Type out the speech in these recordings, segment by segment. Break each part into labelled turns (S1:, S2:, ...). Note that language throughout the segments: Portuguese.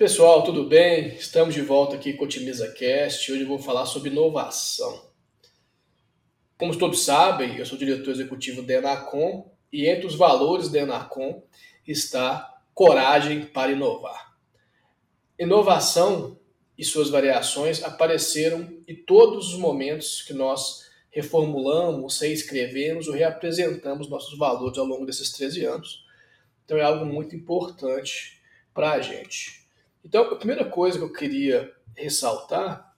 S1: Pessoal, tudo bem? Estamos de volta aqui com o Otimiza Cast. Hoje eu vou falar sobre inovação. Como todos sabem, eu sou diretor executivo da Enacom e entre os valores da Enacom está coragem para inovar. Inovação e suas variações apareceram em todos os momentos que nós reformulamos, reescrevemos ou reapresentamos nossos valores ao longo desses 13 anos. Então é algo muito importante para a gente. Então, a primeira coisa que eu queria ressaltar,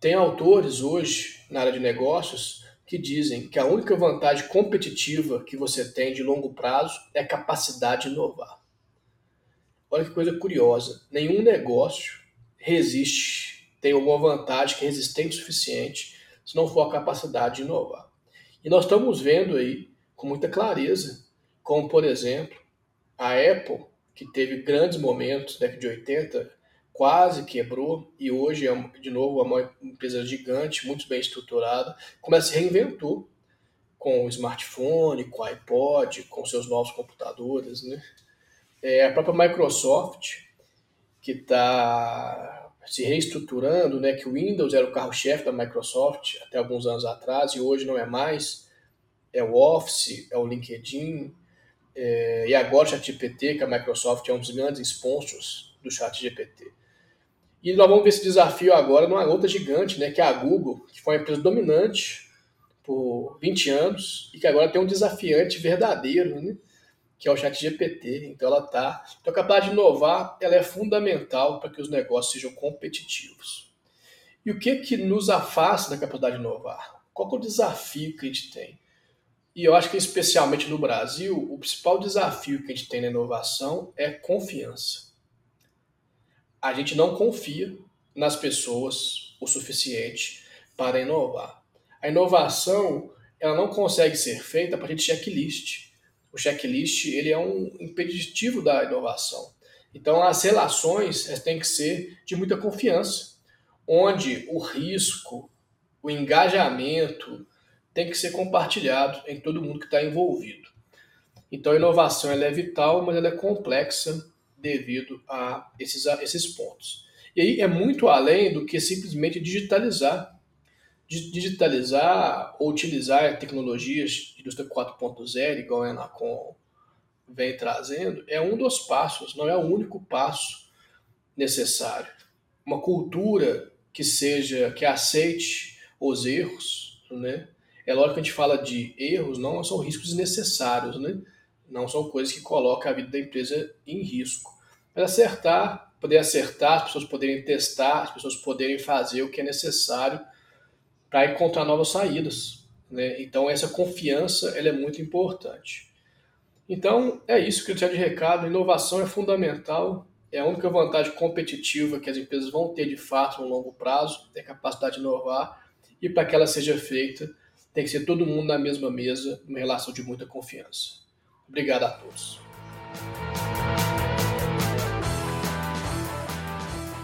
S1: tem autores hoje na área de negócios que dizem que a única vantagem competitiva que você tem de longo prazo é a capacidade de inovar. Olha que coisa curiosa. Nenhum negócio resiste, tem alguma vantagem que é resistente o suficiente se não for a capacidade de inovar. E nós estamos vendo aí com muita clareza, como por exemplo, a Apple que teve grandes momentos, década de 80, quase quebrou e hoje é, de novo, uma empresa gigante, muito bem estruturada, começa se reinventou com o smartphone, com o iPod, com seus novos computadores. Né? É a própria Microsoft, que está se reestruturando, né, que o Windows era o carro-chefe da Microsoft até alguns anos atrás e hoje não é mais. É o Office, é o LinkedIn, é, e agora o ChatGPT, que a Microsoft é um dos grandes sponsors do ChatGPT. E nós vamos ver esse desafio agora numa outra gigante, né, que é a Google, que foi uma empresa dominante por 20 anos e que agora tem um desafiante verdadeiro, né, que é o ChatGPT. Então ela tá, então a capacidade de inovar, ela é fundamental para que os negócios sejam competitivos. E o que que nos afasta da capacidade de inovar? Qual é o desafio que a gente tem? E eu acho que, especialmente no Brasil, o principal desafio que a gente tem na inovação é confiança. A gente não confia nas pessoas o suficiente para inovar. A inovação ela não consegue ser feita a partir de checklist. O checklist ele é um impeditivo da inovação. Então, as relações têm que ser de muita confiança, onde o risco, o engajamento, tem que ser compartilhado em todo mundo que está envolvido. Então a inovação é vital, mas ela é complexa devido a esses, a esses pontos. E aí é muito além do que simplesmente digitalizar. Digitalizar ou utilizar tecnologias de indústria 4.0, igual a Enacom vem trazendo, é um dos passos, não é o único passo necessário. Uma cultura que seja, que aceite os erros, né? É lógico que a gente fala de erros, não são riscos desnecessários, né? Não são coisas que colocam a vida da empresa em risco. Mas acertar, poder acertar, as pessoas poderem testar, as pessoas poderem fazer o que é necessário para encontrar novas saídas. Né? Então essa confiança ela é muito importante. Então é isso que eu tinha de recado. inovação é fundamental. É a única vantagem competitiva que as empresas vão ter de fato no longo prazo, é a capacidade de inovar. E para que ela seja feita, tem que ser todo mundo na mesma mesa, uma relação de muita confiança. Obrigado a todos.